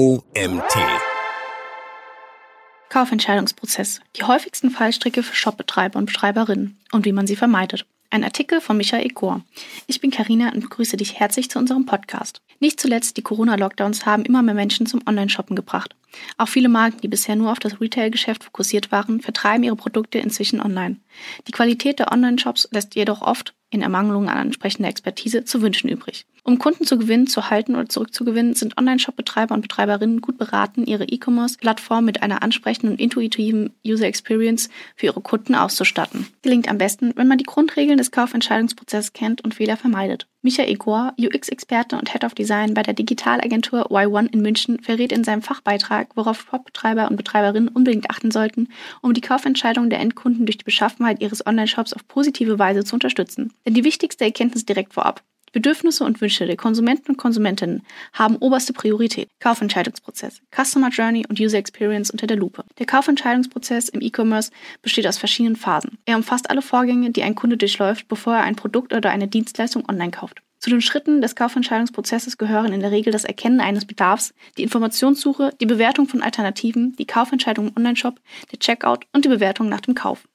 OMT. Kaufentscheidungsprozess. Die häufigsten Fallstricke für Shopbetreiber und Betreiberinnen und wie man sie vermeidet. Ein Artikel von Michael Kor. Ich bin Karina und begrüße dich herzlich zu unserem Podcast. Nicht zuletzt die Corona-Lockdowns haben immer mehr Menschen zum Online-Shoppen gebracht. Auch viele Marken, die bisher nur auf das Retail-Geschäft fokussiert waren, vertreiben ihre Produkte inzwischen online. Die Qualität der Online-Shops lässt jedoch oft, in Ermangelung an entsprechender Expertise, zu wünschen übrig. Um Kunden zu gewinnen, zu halten oder zurückzugewinnen, sind Online-Shop-Betreiber und Betreiberinnen gut beraten, ihre E-Commerce-Plattform mit einer ansprechenden und intuitiven User Experience für ihre Kunden auszustatten. Gelingt am besten, wenn man die Grundregeln des Kaufentscheidungsprozesses kennt und Fehler vermeidet. Michael Egor, UX-Experte und Head of Design bei der Digitalagentur Y1 in München, verrät in seinem Fachbeitrag, worauf Shopbetreiber und Betreiberinnen unbedingt achten sollten, um die Kaufentscheidung der Endkunden durch die Beschaffenheit ihres Online-Shops auf positive Weise zu unterstützen. Denn die wichtigste Erkenntnis direkt vorab. Bedürfnisse und Wünsche der Konsumenten und Konsumentinnen haben oberste Priorität. Kaufentscheidungsprozess, Customer Journey und User Experience unter der Lupe. Der Kaufentscheidungsprozess im E-Commerce besteht aus verschiedenen Phasen. Er umfasst alle Vorgänge, die ein Kunde durchläuft, bevor er ein Produkt oder eine Dienstleistung online kauft. Zu den Schritten des Kaufentscheidungsprozesses gehören in der Regel das Erkennen eines Bedarfs, die Informationssuche, die Bewertung von Alternativen, die Kaufentscheidung im Onlineshop, der Checkout und die Bewertung nach dem Kauf.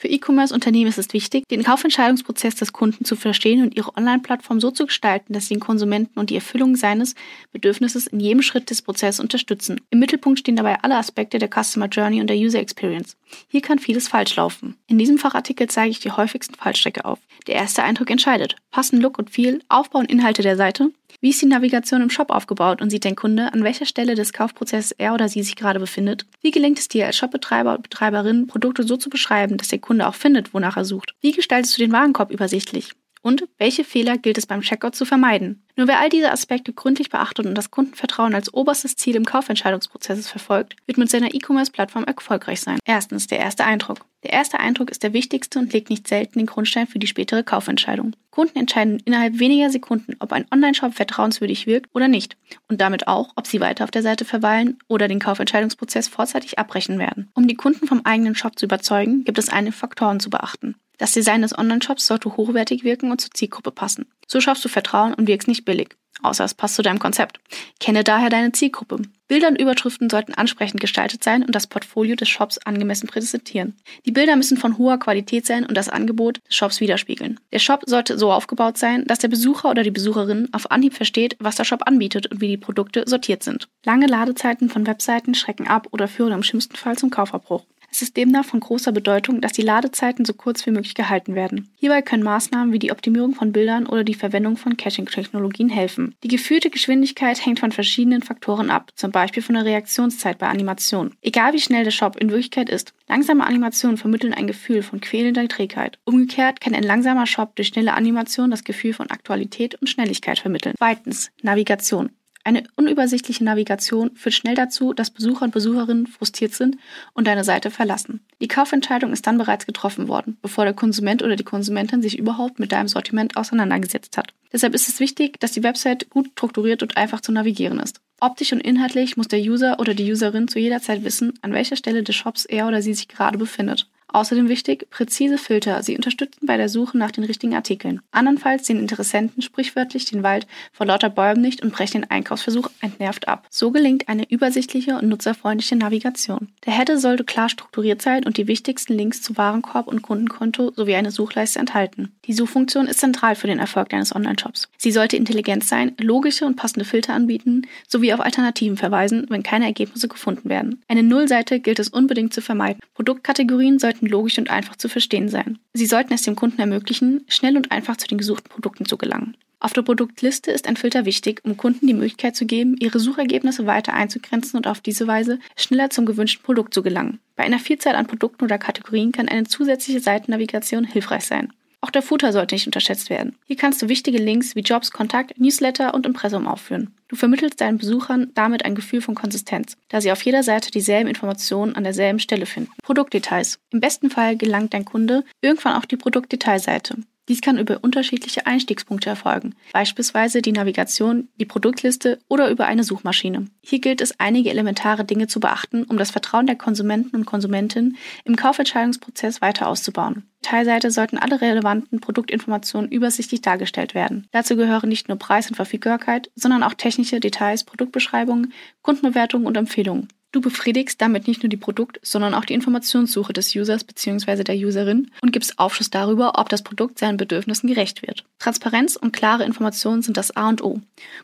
Für E-Commerce-Unternehmen ist es wichtig, den Kaufentscheidungsprozess des Kunden zu verstehen und ihre Online-Plattform so zu gestalten, dass sie den Konsumenten und die Erfüllung seines Bedürfnisses in jedem Schritt des Prozesses unterstützen. Im Mittelpunkt stehen dabei alle Aspekte der Customer Journey und der User Experience. Hier kann vieles falsch laufen. In diesem Fachartikel zeige ich die häufigsten Fallstrecke auf. Der erste Eindruck entscheidet. Passen Look und Feel, Aufbau und Inhalte der Seite, wie ist die Navigation im Shop aufgebaut und sieht dein Kunde, an welcher Stelle des Kaufprozesses er oder sie sich gerade befindet? Wie gelingt es dir als Shopbetreiber und Betreiberin, Produkte so zu beschreiben, dass der Kunde auch findet, wonach er sucht? Wie gestaltest du den Warenkorb übersichtlich? Und welche Fehler gilt es beim Checkout zu vermeiden? Nur wer all diese Aspekte gründlich beachtet und das Kundenvertrauen als oberstes Ziel im Kaufentscheidungsprozess verfolgt, wird mit seiner E-Commerce-Plattform erfolgreich sein. Erstens der erste Eindruck. Der erste Eindruck ist der wichtigste und legt nicht selten den Grundstein für die spätere Kaufentscheidung. Kunden entscheiden innerhalb weniger Sekunden, ob ein Online-Shop vertrauenswürdig wirkt oder nicht und damit auch, ob sie weiter auf der Seite verweilen oder den Kaufentscheidungsprozess vorzeitig abbrechen werden. Um die Kunden vom eigenen Shop zu überzeugen, gibt es einige Faktoren zu beachten. Das Design des Online-Shops sollte hochwertig wirken und zur Zielgruppe passen. So schaffst du Vertrauen und wirkst nicht billig. Außer es passt zu deinem Konzept. Kenne daher deine Zielgruppe. Bilder und Überschriften sollten ansprechend gestaltet sein und das Portfolio des Shops angemessen präsentieren. Die Bilder müssen von hoher Qualität sein und das Angebot des Shops widerspiegeln. Der Shop sollte so aufgebaut sein, dass der Besucher oder die Besucherin auf Anhieb versteht, was der Shop anbietet und wie die Produkte sortiert sind. Lange Ladezeiten von Webseiten schrecken ab oder führen im schlimmsten Fall zum Kaufabbruch. Es ist demnach von großer Bedeutung, dass die Ladezeiten so kurz wie möglich gehalten werden. Hierbei können Maßnahmen wie die Optimierung von Bildern oder die Verwendung von Caching-Technologien helfen. Die gefühlte Geschwindigkeit hängt von verschiedenen Faktoren ab, zum Beispiel von der Reaktionszeit bei Animationen. Egal wie schnell der Shop in Wirklichkeit ist, langsame Animationen vermitteln ein Gefühl von quälender Trägheit. Umgekehrt kann ein langsamer Shop durch schnelle Animation das Gefühl von Aktualität und Schnelligkeit vermitteln. Zweitens, Navigation. Eine unübersichtliche Navigation führt schnell dazu, dass Besucher und Besucherinnen frustriert sind und deine Seite verlassen. Die Kaufentscheidung ist dann bereits getroffen worden, bevor der Konsument oder die Konsumentin sich überhaupt mit deinem Sortiment auseinandergesetzt hat. Deshalb ist es wichtig, dass die Website gut strukturiert und einfach zu navigieren ist. Optisch und inhaltlich muss der User oder die Userin zu jeder Zeit wissen, an welcher Stelle des Shops er oder sie sich gerade befindet. Außerdem wichtig, präzise Filter. Sie unterstützen bei der Suche nach den richtigen Artikeln. Andernfalls sehen Interessenten sprichwörtlich den Wald vor lauter Bäumen nicht und brechen den Einkaufsversuch entnervt ab. So gelingt eine übersichtliche und nutzerfreundliche Navigation. Der Header sollte klar strukturiert sein und die wichtigsten Links zu Warenkorb und Kundenkonto sowie eine Suchleiste enthalten. Die Suchfunktion ist zentral für den Erfolg deines Online-Shops. Sie sollte intelligent sein, logische und passende Filter anbieten sowie auf Alternativen verweisen, wenn keine Ergebnisse gefunden werden. Eine Nullseite gilt es unbedingt zu vermeiden. Produktkategorien sollten sollten logisch und einfach zu verstehen sein. Sie sollten es dem Kunden ermöglichen, schnell und einfach zu den gesuchten Produkten zu gelangen. Auf der Produktliste ist ein Filter wichtig, um Kunden die Möglichkeit zu geben, ihre Suchergebnisse weiter einzugrenzen und auf diese Weise schneller zum gewünschten Produkt zu gelangen. Bei einer Vielzahl an Produkten oder Kategorien kann eine zusätzliche Seitennavigation hilfreich sein. Auch der Footer sollte nicht unterschätzt werden. Hier kannst du wichtige Links wie Jobs, Kontakt, Newsletter und Impressum aufführen. Du vermittelst deinen Besuchern damit ein Gefühl von Konsistenz, da sie auf jeder Seite dieselben Informationen an derselben Stelle finden. Produktdetails. Im besten Fall gelangt dein Kunde irgendwann auf die Produktdetailseite. Dies kann über unterschiedliche Einstiegspunkte erfolgen, beispielsweise die Navigation, die Produktliste oder über eine Suchmaschine. Hier gilt es, einige elementare Dinge zu beachten, um das Vertrauen der Konsumenten und Konsumentinnen im Kaufentscheidungsprozess weiter auszubauen. Teilseite sollten alle relevanten Produktinformationen übersichtlich dargestellt werden. Dazu gehören nicht nur Preis und Verfügbarkeit, sondern auch technische Details, Produktbeschreibungen, Kundenbewertungen und Empfehlungen. Du befriedigst damit nicht nur die Produkt-, sondern auch die Informationssuche des Users bzw. der Userin und gibst Aufschluss darüber, ob das Produkt seinen Bedürfnissen gerecht wird. Transparenz und klare Informationen sind das A und O.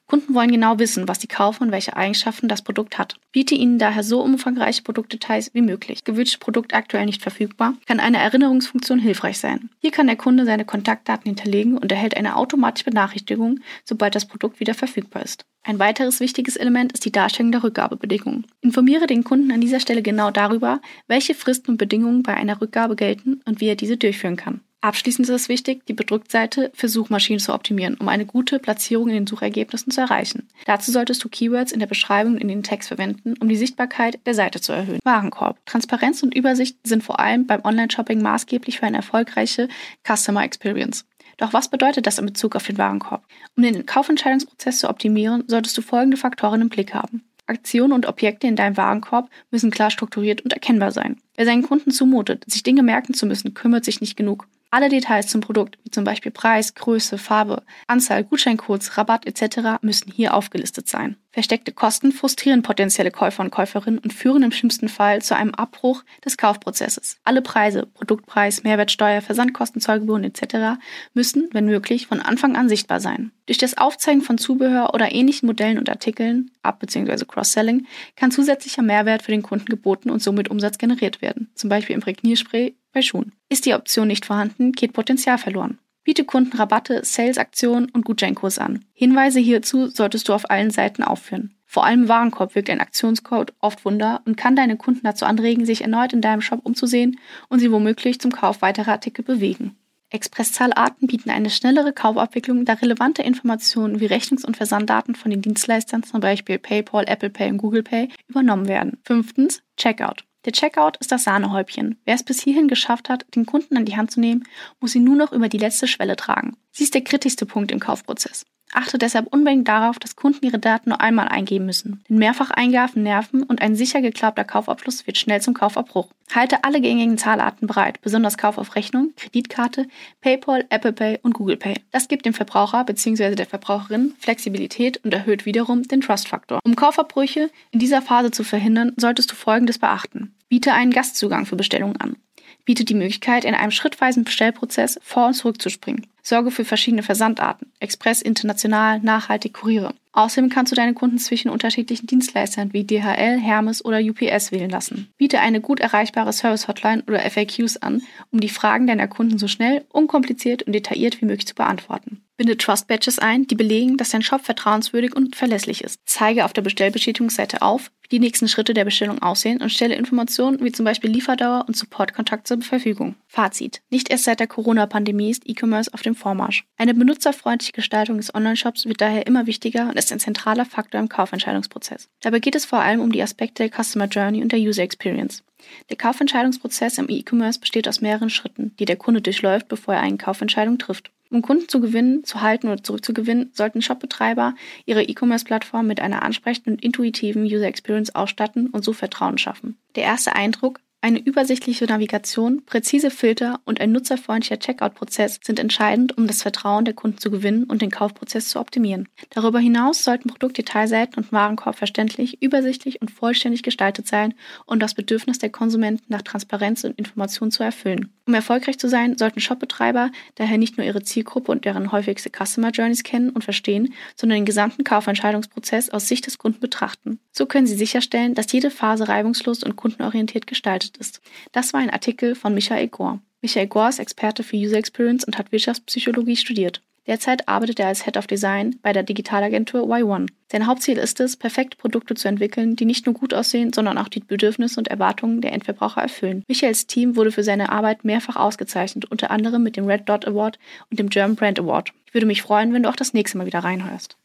Kunden wollen genau wissen, was sie kaufen und welche Eigenschaften das Produkt hat. Biete ihnen daher so umfangreiche Produktdetails wie möglich. Gewünschte Produkt aktuell nicht verfügbar, kann eine Erinnerungsfunktion hilfreich sein. Hier kann der Kunde seine Kontaktdaten hinterlegen und erhält eine automatische Benachrichtigung, sobald das Produkt wieder verfügbar ist. Ein weiteres wichtiges Element ist die Darstellung der Rückgabebedingungen. Informiere den Kunden an dieser Stelle genau darüber, welche Fristen und Bedingungen bei einer Rückgabe gelten und wie er diese durchführen kann. Abschließend ist es wichtig, die Bedruckseite für Suchmaschinen zu optimieren, um eine gute Platzierung in den Suchergebnissen zu erreichen. Dazu solltest du Keywords in der Beschreibung und in den Text verwenden, um die Sichtbarkeit der Seite zu erhöhen. Warenkorb. Transparenz und Übersicht sind vor allem beim Online-Shopping maßgeblich für eine erfolgreiche Customer Experience. Doch was bedeutet das in Bezug auf den Warenkorb? Um den Kaufentscheidungsprozess zu optimieren, solltest du folgende Faktoren im Blick haben. Aktionen und Objekte in deinem Warenkorb müssen klar strukturiert und erkennbar sein. Wer seinen Kunden zumutet, sich Dinge merken zu müssen, kümmert sich nicht genug. Alle Details zum Produkt, wie zum Beispiel Preis, Größe, Farbe, Anzahl, Gutscheincodes, Rabatt etc., müssen hier aufgelistet sein. Versteckte Kosten frustrieren potenzielle Käufer und Käuferinnen und führen im schlimmsten Fall zu einem Abbruch des Kaufprozesses. Alle Preise, Produktpreis, Mehrwertsteuer, Versandkosten, Zollgebühren etc. müssen, wenn möglich, von Anfang an sichtbar sein. Durch das Aufzeigen von Zubehör oder ähnlichen Modellen und Artikeln, Up- bzw. Cross-Selling, kann zusätzlicher Mehrwert für den Kunden geboten und somit Umsatz generiert werden, zum Beispiel Imprägnierspray bei Schuhen. Ist die Option nicht vorhanden, geht Potenzial verloren. Biete Kunden Rabatte, Sales-Aktionen und Gutscheinkurs an. Hinweise hierzu solltest du auf allen Seiten aufführen. Vor allem im Warenkorb wirkt ein Aktionscode oft Wunder und kann deine Kunden dazu anregen, sich erneut in deinem Shop umzusehen und sie womöglich zum Kauf weiterer Artikel bewegen. Expresszahlarten bieten eine schnellere Kaufabwicklung, da relevante Informationen wie Rechnungs- und Versanddaten von den Dienstleistern, zum Beispiel PayPal, Apple Pay und Google Pay, übernommen werden. Fünftens, Checkout. Der Checkout ist das Sahnehäubchen. Wer es bis hierhin geschafft hat, den Kunden an die Hand zu nehmen, muss ihn nur noch über die letzte Schwelle tragen. Sie ist der kritischste Punkt im Kaufprozess. Achte deshalb unbedingt darauf, dass Kunden ihre Daten nur einmal eingeben müssen. Denn Mehrfacheingaben nerven und ein sicher geklappter Kaufabschluss wird schnell zum Kaufabbruch. Halte alle gängigen Zahlarten bereit, besonders Kauf auf Rechnung, Kreditkarte, PayPal, Apple Pay und Google Pay. Das gibt dem Verbraucher bzw. der Verbraucherin Flexibilität und erhöht wiederum den Trust-Faktor. Um Kaufabbrüche in dieser Phase zu verhindern, solltest du Folgendes beachten. Biete einen Gastzugang für Bestellungen an. Biete die Möglichkeit, in einem schrittweisen Bestellprozess vor und zurück zu springen. Sorge für verschiedene Versandarten, Express, international, nachhaltig, Kuriere. Außerdem kannst du deine Kunden zwischen unterschiedlichen Dienstleistern wie DHL, Hermes oder UPS wählen lassen. Biete eine gut erreichbare Service-Hotline oder FAQs an, um die Fragen deiner Kunden so schnell, unkompliziert und detailliert wie möglich zu beantworten. Binde Trust Badges ein, die belegen, dass dein Shop vertrauenswürdig und verlässlich ist. Zeige auf der Bestellbestätigungsseite auf, die nächsten Schritte der Bestellung aussehen und stelle Informationen wie zum Beispiel Lieferdauer und Supportkontakt zur Verfügung. Fazit. Nicht erst seit der Corona-Pandemie ist E-Commerce auf dem Vormarsch. Eine benutzerfreundliche Gestaltung des Online-Shops wird daher immer wichtiger und ist ein zentraler Faktor im Kaufentscheidungsprozess. Dabei geht es vor allem um die Aspekte der Customer Journey und der User Experience. Der Kaufentscheidungsprozess im E-Commerce besteht aus mehreren Schritten, die der Kunde durchläuft, bevor er eine Kaufentscheidung trifft. Um Kunden zu gewinnen, zu halten oder zurückzugewinnen, sollten Shopbetreiber ihre E-Commerce-Plattform mit einer ansprechenden und intuitiven User Experience ausstatten und so Vertrauen schaffen. Der erste Eindruck, eine übersichtliche Navigation, präzise Filter und ein nutzerfreundlicher Checkout-Prozess sind entscheidend, um das Vertrauen der Kunden zu gewinnen und den Kaufprozess zu optimieren. Darüber hinaus sollten Produktdetailseiten und Warenkorb verständlich, übersichtlich und vollständig gestaltet sein und das Bedürfnis der Konsumenten nach Transparenz und Information zu erfüllen. Um erfolgreich zu sein, sollten Shopbetreiber daher nicht nur ihre Zielgruppe und deren häufigste Customer Journeys kennen und verstehen, sondern den gesamten Kaufentscheidungsprozess aus Sicht des Kunden betrachten. So können sie sicherstellen, dass jede Phase reibungslos und kundenorientiert gestaltet ist. Das war ein Artikel von Michael Gore. Michael Gore ist Experte für User Experience und hat Wirtschaftspsychologie studiert. Derzeit arbeitet er als Head of Design bei der Digitalagentur Y1. Sein Hauptziel ist es, perfekte Produkte zu entwickeln, die nicht nur gut aussehen, sondern auch die Bedürfnisse und Erwartungen der Endverbraucher erfüllen. Michaels Team wurde für seine Arbeit mehrfach ausgezeichnet, unter anderem mit dem Red Dot Award und dem German Brand Award. Ich würde mich freuen, wenn du auch das nächste Mal wieder reinhörst.